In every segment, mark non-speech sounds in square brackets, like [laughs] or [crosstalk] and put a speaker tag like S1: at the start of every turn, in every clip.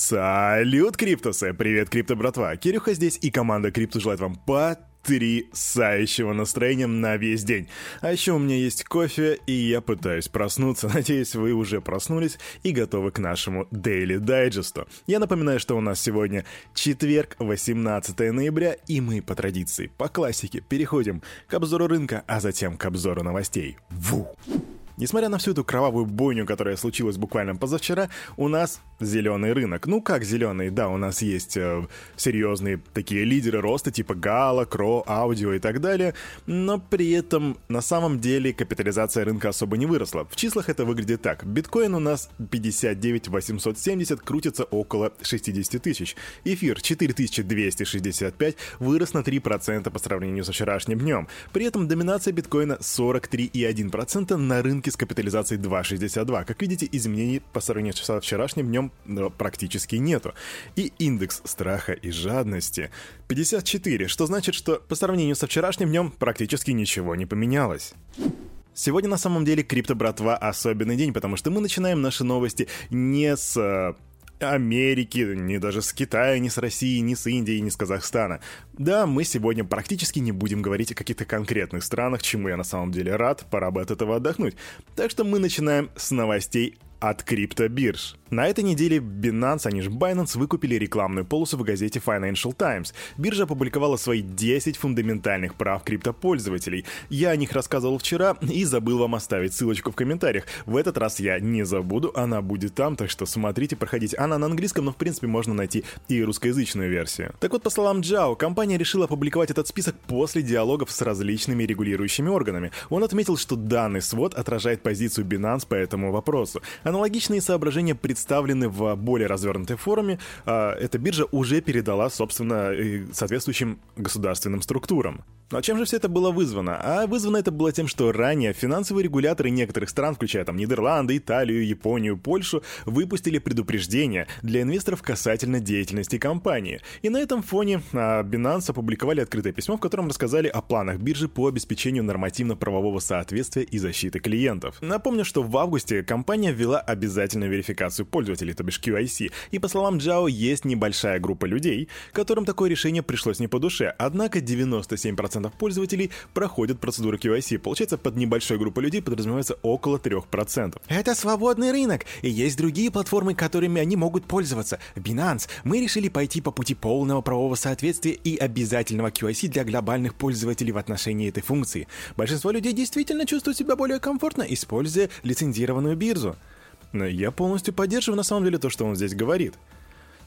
S1: Салют, Криптусы! Привет, Крипто братва! Кирюха здесь и команда Крипто желает вам потрясающего настроения на весь день. А еще у меня есть кофе, и я пытаюсь проснуться. [laughs] Надеюсь, вы уже проснулись и готовы к нашему Daily Digest. Я напоминаю, что у нас сегодня четверг, 18 ноября, и мы по традиции, по классике, переходим к обзору рынка, а затем к обзору новостей. Ву! Несмотря на всю эту кровавую бойню, которая случилась буквально позавчера, у нас зеленый рынок. Ну как зеленый? Да, у нас есть э, серьезные такие лидеры роста типа Гала, Кро, Аудио и так далее, но при этом на самом деле капитализация рынка особо не выросла. В числах это выглядит так. Биткоин у нас 59 870, крутится около 60 тысяч. Эфир 4265 вырос на 3% по сравнению со вчерашним днем. При этом доминация биткоина 43,1% на рынке с капитализацией 2,62. Как видите, изменений по сравнению со вчерашним днем ну, практически нету. И индекс страха и жадности 54, что значит, что по сравнению со вчерашним днем практически ничего не поменялось. Сегодня на самом деле крипто братва особенный день, потому что мы начинаем наши новости не с э, Америки, ни даже с Китая, ни с России, ни с Индии, ни с Казахстана. Да, мы сегодня практически не будем говорить о каких-то конкретных странах, чему я на самом деле рад, пора бы от этого отдохнуть. Так что мы начинаем с новостей от криптобирж. На этой неделе Binance, они же Binance, выкупили рекламную полосу в газете Financial Times. Биржа опубликовала свои 10 фундаментальных прав криптопользователей. Я о них рассказывал вчера и забыл вам оставить ссылочку в комментариях. В этот раз я не забуду, она будет там, так что смотрите, проходите. Она на английском, но в принципе можно найти и русскоязычную версию. Так вот, по словам Джао, компания решила опубликовать этот список после диалогов с различными регулирующими органами. Он отметил, что данный свод отражает позицию Binance по этому вопросу. Аналогичные соображения представлены в более развернутой форме. А, эта биржа уже передала, собственно, соответствующим государственным структурам. А чем же все это было вызвано? А вызвано это было тем, что ранее финансовые регуляторы некоторых стран, включая там Нидерланды, Италию, Японию, Польшу, выпустили предупреждения для инвесторов касательно деятельности компании. И на этом фоне а, Binance опубликовали открытое письмо, в котором рассказали о планах биржи по обеспечению нормативно-правового соответствия и защиты клиентов. Напомню, что в августе компания ввела обязательную верификацию пользователей, то бишь QIC, и по словам Джао, есть небольшая группа людей, которым такое решение пришлось не по душе, однако 97% 10% пользователей проходят процедуру KYC. Получается, под небольшой группой людей подразумевается около 3%.
S2: Это свободный рынок, и есть другие платформы, которыми они могут пользоваться. Binance. Мы решили пойти по пути полного правового соответствия и обязательного QIC для глобальных пользователей в отношении этой функции. Большинство людей действительно чувствуют себя более комфортно, используя лицензированную биржу.
S1: Но я полностью поддерживаю на самом деле то, что он здесь говорит.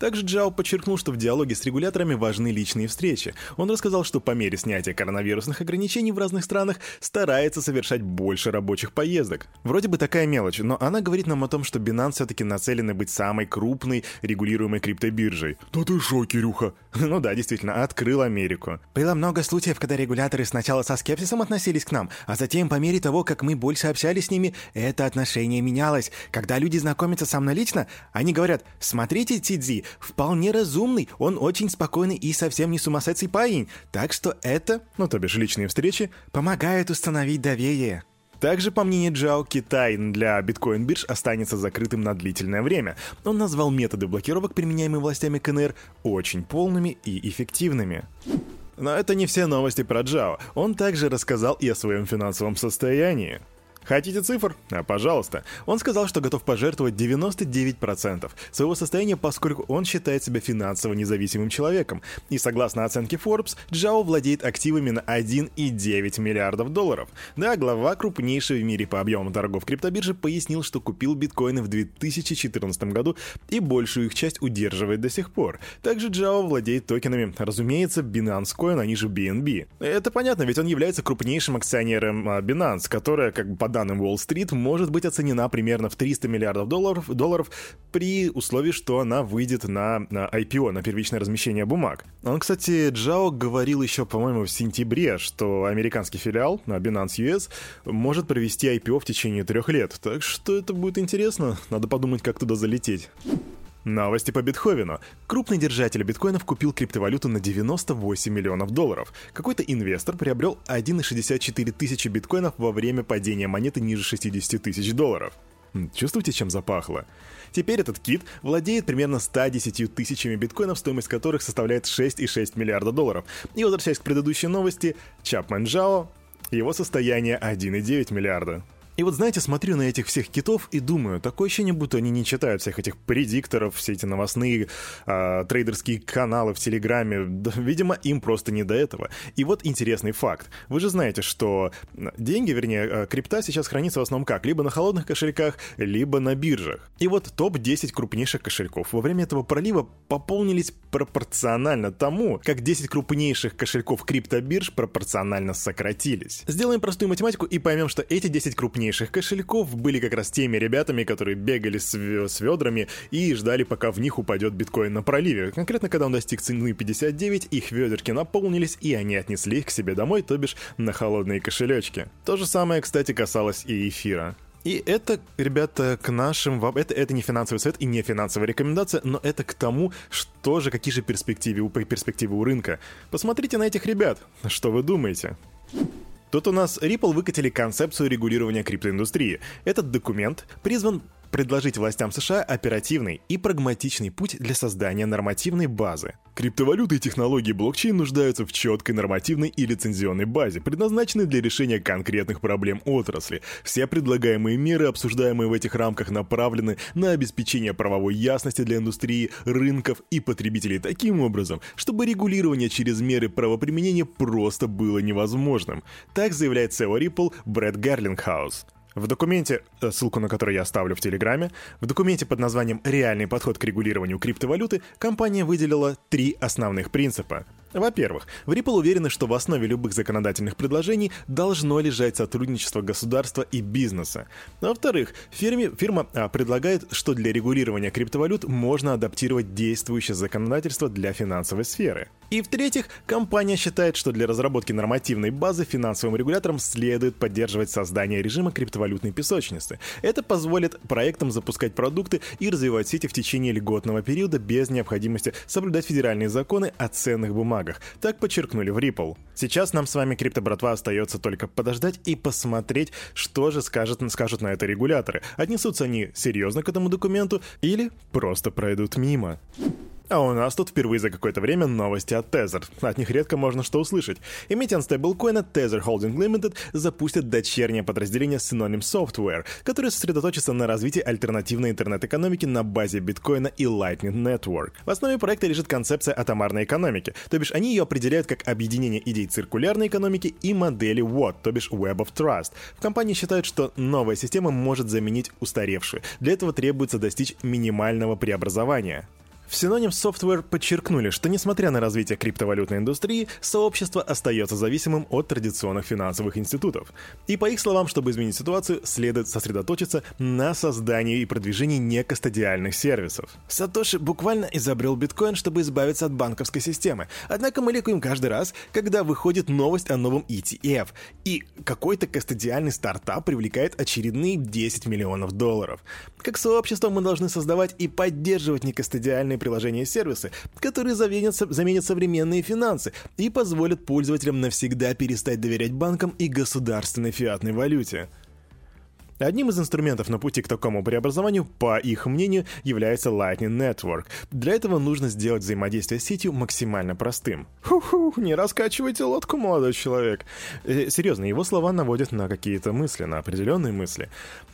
S1: Также Джао подчеркнул, что в диалоге с регуляторами важны личные встречи. Он рассказал, что по мере снятия коронавирусных ограничений в разных странах старается совершать больше рабочих поездок. Вроде бы такая мелочь, но она говорит нам о том, что Binance все-таки нацелены быть самой крупной регулируемой криптобиржей.
S3: Да ты шо, Кирюха? [laughs]
S1: Ну да, действительно, открыл Америку.
S2: Было много случаев, когда регуляторы сначала со скепсисом относились к нам, а затем по мере того, как мы больше общались с ними, это отношение менялось. Когда люди знакомятся со мной лично, они говорят, смотрите, Тидзи, вполне разумный, он очень спокойный и совсем не сумасшедший парень. Так что это,
S1: ну то бишь личные встречи,
S2: помогает установить доверие.
S1: Также, по мнению Джао, Китай для биткоин-бирж останется закрытым на длительное время. Он назвал методы блокировок, применяемые властями КНР, очень полными и эффективными. Но это не все новости про Джао. Он также рассказал и о своем финансовом состоянии. Хотите цифр? А, пожалуйста. Он сказал, что готов пожертвовать 99% своего состояния, поскольку он считает себя финансово независимым человеком. И согласно оценке Forbes, Джао владеет активами на 1,9 миллиардов долларов. Да, глава крупнейшей в мире по объему торгов криптобиржи пояснил, что купил биткоины в 2014 году и большую их часть удерживает до сих пор. Также Джао владеет токенами, разумеется, Binance Coin, они же BNB. Это понятно, ведь он является крупнейшим акционером а, Binance, которая как бы под данным Street, может быть оценена примерно в 300 миллиардов долларов, долларов при условии, что она выйдет на, на IPO, на первичное размещение бумаг. Он, кстати, Джао говорил еще, по-моему, в сентябре, что американский филиал на Binance US может провести IPO в течение трех лет. Так что это будет интересно. Надо подумать, как туда залететь. Новости по Битховену. Крупный держатель биткоинов купил криптовалюту на 98 миллионов долларов. Какой-то инвестор приобрел 1,64 тысячи биткоинов во время падения монеты ниже 60 тысяч долларов. Чувствуете, чем запахло? Теперь этот кит владеет примерно 110 тысячами биткоинов, стоимость которых составляет 6,6 миллиарда долларов. И возвращаясь к предыдущей новости, Чапман Джао, его состояние 1,9 миллиарда. И вот знаете, смотрю на этих всех китов и думаю, такое ощущение, будто они не читают всех этих предикторов, все эти новостные э, трейдерские каналы в Телеграме. Видимо, им просто не до этого. И вот интересный факт. Вы же знаете, что деньги, вернее, а, крипта сейчас хранится в основном как? Либо на холодных кошельках, либо на биржах. И вот топ-10 крупнейших кошельков во время этого пролива пополнились пропорционально тому, как 10 крупнейших кошельков криптобирж пропорционально сократились. Сделаем простую математику и поймем, что эти 10 крупнейших крупнейших кошельков были как раз теми ребятами, которые бегали с, с ведрами и ждали, пока в них упадет биткоин на проливе. Конкретно, когда он достиг цены 59, их ведерки наполнились, и они отнесли их к себе домой, то бишь на холодные кошелечки. То же самое, кстати, касалось и эфира. И это, ребята, к нашим... Это, это не финансовый совет и не финансовая рекомендация, но это к тому, что же, какие же перспективы, перспективы у рынка. Посмотрите на этих ребят. Что вы думаете? Тут у нас Ripple выкатили концепцию регулирования криптоиндустрии. Этот документ призван предложить властям США оперативный и прагматичный путь для создания нормативной базы. Криптовалюты и технологии блокчейн нуждаются в четкой нормативной и лицензионной базе, предназначенной для решения конкретных проблем отрасли. Все предлагаемые меры, обсуждаемые в этих рамках, направлены на обеспечение правовой ясности для индустрии, рынков и потребителей таким образом, чтобы регулирование через меры правоприменения просто было невозможным. Так заявляет SEO Ripple Брэд Гарлингхаус. В документе, э, ссылку на который я оставлю в Телеграме, в документе под названием «Реальный подход к регулированию криптовалюты» компания выделила три основных принципа. Во-первых, в Ripple уверены, что в основе любых законодательных предложений должно лежать сотрудничество государства и бизнеса. Во-вторых, фирме, фирма а, предлагает, что для регулирования криптовалют можно адаптировать действующее законодательство для финансовой сферы. И в-третьих, компания считает, что для разработки нормативной базы финансовым регуляторам следует поддерживать создание режима криптовалютной песочницы. Это позволит проектам запускать продукты и развивать сети в течение льготного периода без необходимости соблюдать федеральные законы о ценных бумагах. Так подчеркнули в Ripple. Сейчас нам с вами, крипто-братва, остается только подождать и посмотреть, что же скажет, скажут на это регуляторы. Отнесутся они серьезно к этому документу или просто пройдут мимо. А у нас тут впервые за какое-то время новости от Tether. От них редко можно что услышать. Эмитент стейблкоина Tether Holding Limited запустит дочернее подразделение Synonym Software, которое сосредоточится на развитии альтернативной интернет-экономики на базе биткоина и Lightning Network. В основе проекта лежит концепция атомарной экономики, то бишь они ее определяют как объединение идей циркулярной экономики и модели WOT, то бишь Web of Trust. В компании считают, что новая система может заменить устаревшую. Для этого требуется достичь минимального преобразования. В Synonym Software подчеркнули, что несмотря на развитие криптовалютной индустрии, сообщество остается зависимым от традиционных финансовых институтов. И по их словам, чтобы изменить ситуацию, следует сосредоточиться на создании и продвижении некостадиальных сервисов. Сатоши буквально изобрел биткоин, чтобы избавиться от банковской системы. Однако мы ликуем каждый раз, когда выходит новость о новом ETF. И какой-то кастодиальный стартап привлекает очередные 10 миллионов долларов. Как сообщество мы должны создавать и поддерживать некастодиальные приложения и сервисы, которые заменят, заменят современные финансы и позволят пользователям навсегда перестать доверять банкам и государственной фиатной валюте. Одним из инструментов на пути к такому преобразованию, по их мнению, является Lightning Network. Для этого нужно сделать взаимодействие с сетью максимально простым. Ху-ху, не раскачивайте лодку, молодой человек. Э, серьезно, его слова наводят на какие-то мысли, на определенные мысли.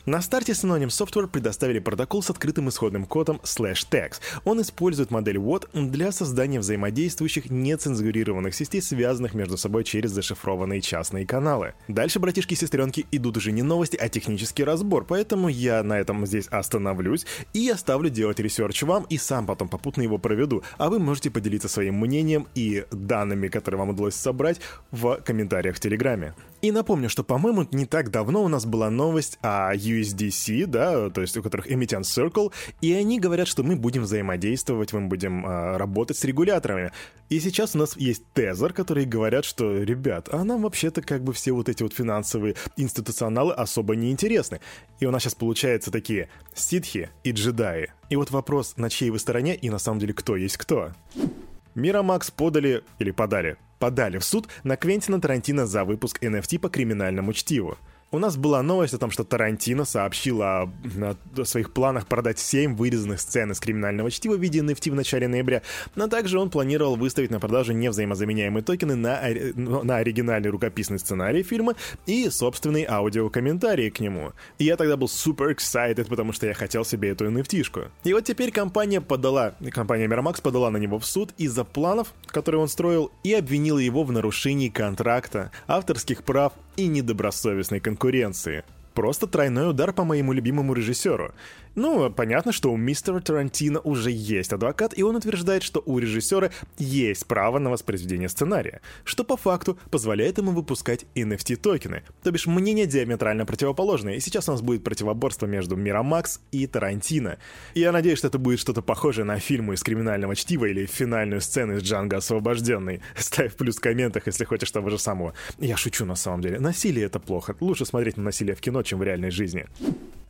S1: На старте Synonym Software предоставили протокол с открытым исходным кодом Slashtags. Он использует модель WOT для создания взаимодействующих нецензурированных сетей, связанных между собой через зашифрованные частные каналы. Дальше, братишки и сестренки, идут уже не новости, а технические технический разбор, поэтому я на этом здесь остановлюсь и оставлю делать research вам и сам потом попутно его проведу, а вы можете поделиться своим мнением и данными, которые вам удалось собрать в комментариях в Телеграме. И напомню, что, по-моему, не так давно у нас была новость о USDC, да, то есть у которых Emittent Circle, и они говорят, что мы будем взаимодействовать, мы будем э, работать с регуляторами. И сейчас у нас есть Тезер, которые говорят, что, ребят, а нам вообще-то как бы все вот эти вот финансовые институционалы особо не интересны. И у нас сейчас получается такие ситхи и джедаи. И вот вопрос, на чьей вы стороне и на самом деле кто есть кто. Мирамакс подали, или подали, подали в суд на Квентина Тарантино за выпуск NFT по криминальному чтиву. У нас была новость о том, что Тарантино сообщил о, о своих планах продать 7 вырезанных сцен из криминального чтива в виде NFT в начале ноября, но также он планировал выставить на продажу невзаимозаменяемые токены на, на оригинальный рукописный сценарий фильма и собственный аудиокомментарий к нему. И я тогда был супер excited, потому что я хотел себе эту NFT-шку. И вот теперь компания подала, компания Miramax подала на него в суд из-за планов, которые он строил, и обвинила его в нарушении контракта, авторских прав и недобросовестной конкуренции. Просто тройной удар по моему любимому режиссеру. Ну, понятно, что у мистера Тарантино уже есть адвокат, и он утверждает, что у режиссера есть право на воспроизведение сценария, что по факту позволяет ему выпускать NFT-токены. То бишь мнение диаметрально противоположное, и сейчас у нас будет противоборство между Мирамакс и Тарантино. Я надеюсь, что это будет что-то похожее на фильму из криминального чтива или финальную сцену из Джанго Освобожденный. [laughs] Ставь плюс в комментах, если хочешь того же самого. Я шучу на самом деле. Насилие это плохо. Лучше смотреть на насилие в кино, чем в реальной жизни.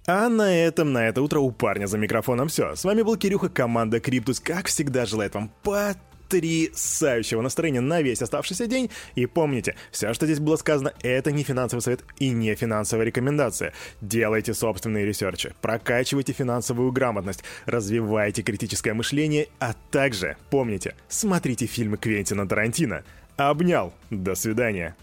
S1: А на этом, на это утро у парня за микрофоном все. С вами был Кирюха, команда Криптус. Как всегда, желает вам потрясающего настроения на весь оставшийся день. И помните, все, что здесь было сказано, это не финансовый совет и не финансовая рекомендация. Делайте собственные research и, прокачивайте финансовую грамотность, развивайте критическое мышление, а также, помните, смотрите фильмы Квентина Тарантино. Обнял. До свидания.